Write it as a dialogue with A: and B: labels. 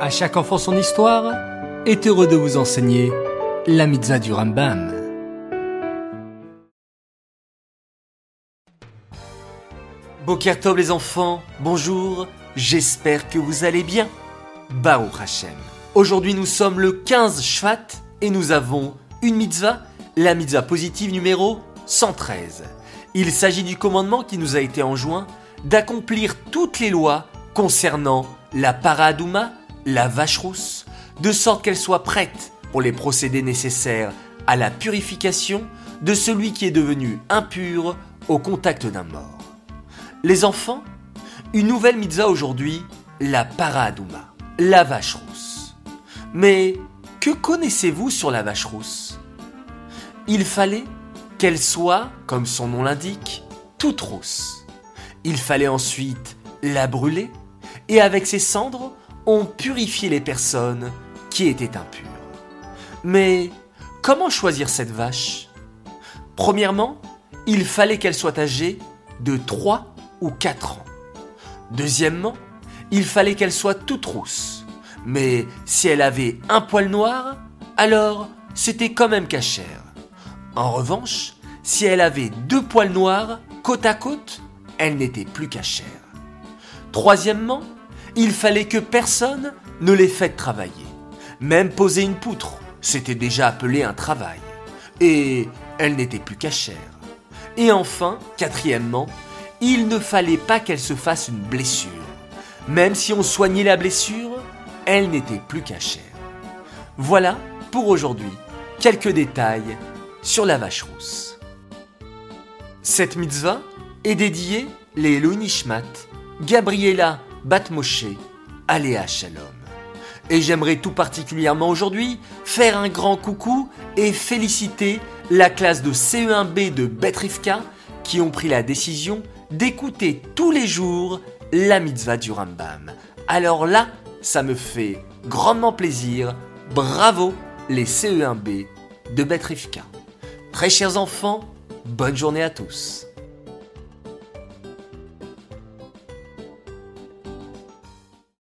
A: À chaque enfant son histoire est heureux de vous enseigner la mitzvah du Rambam.
B: Bokertov les enfants, bonjour, j'espère que vous allez bien. Baruch Hashem. Aujourd'hui nous sommes le 15 Shvat et nous avons une mitzvah, la mitzvah positive numéro 113. Il s'agit du commandement qui nous a été enjoint d'accomplir toutes les lois concernant la paradouma, la vache rousse, de sorte qu'elle soit prête pour les procédés nécessaires à la purification de celui qui est devenu impur au contact d'un mort. Les enfants, une nouvelle mitzvah aujourd'hui, la paradouma, la vache rousse. Mais que connaissez-vous sur la vache rousse? Il fallait qu'elle soit, comme son nom l'indique, toute rousse. Il fallait ensuite la brûler et avec ses cendres, on purifiait les personnes qui étaient impures. Mais comment choisir cette vache? Premièrement, il fallait qu'elle soit âgée de 3 ou 4 ans. Deuxièmement, il fallait qu'elle soit toute rousse. Mais si elle avait un poil noir, alors c'était quand même cachère. En revanche, si elle avait deux poils noirs côte à côte, elle n'était plus cachère. Troisièmement, il fallait que personne ne les fasse travailler. Même poser une poutre, c'était déjà appelé un travail. Et elle n'était plus cachère. Et enfin, quatrièmement, il ne fallait pas qu'elle se fasse une blessure. Même si on soignait la blessure, elle n'était plus cachère. Voilà pour aujourd'hui quelques détails sur la vache rousse. Cette mitzvah est dédiée les Nishmat, Gabriela Batmoshe, Aléa Shalom. Et j'aimerais tout particulièrement aujourd'hui faire un grand coucou et féliciter la classe de CE1B de Betrivka qui ont pris la décision d'écouter tous les jours la mitzvah du Rambam. Alors là, ça me fait grandement plaisir. Bravo les CE1B de Betrivka. Très chers enfants, bonne journée à tous.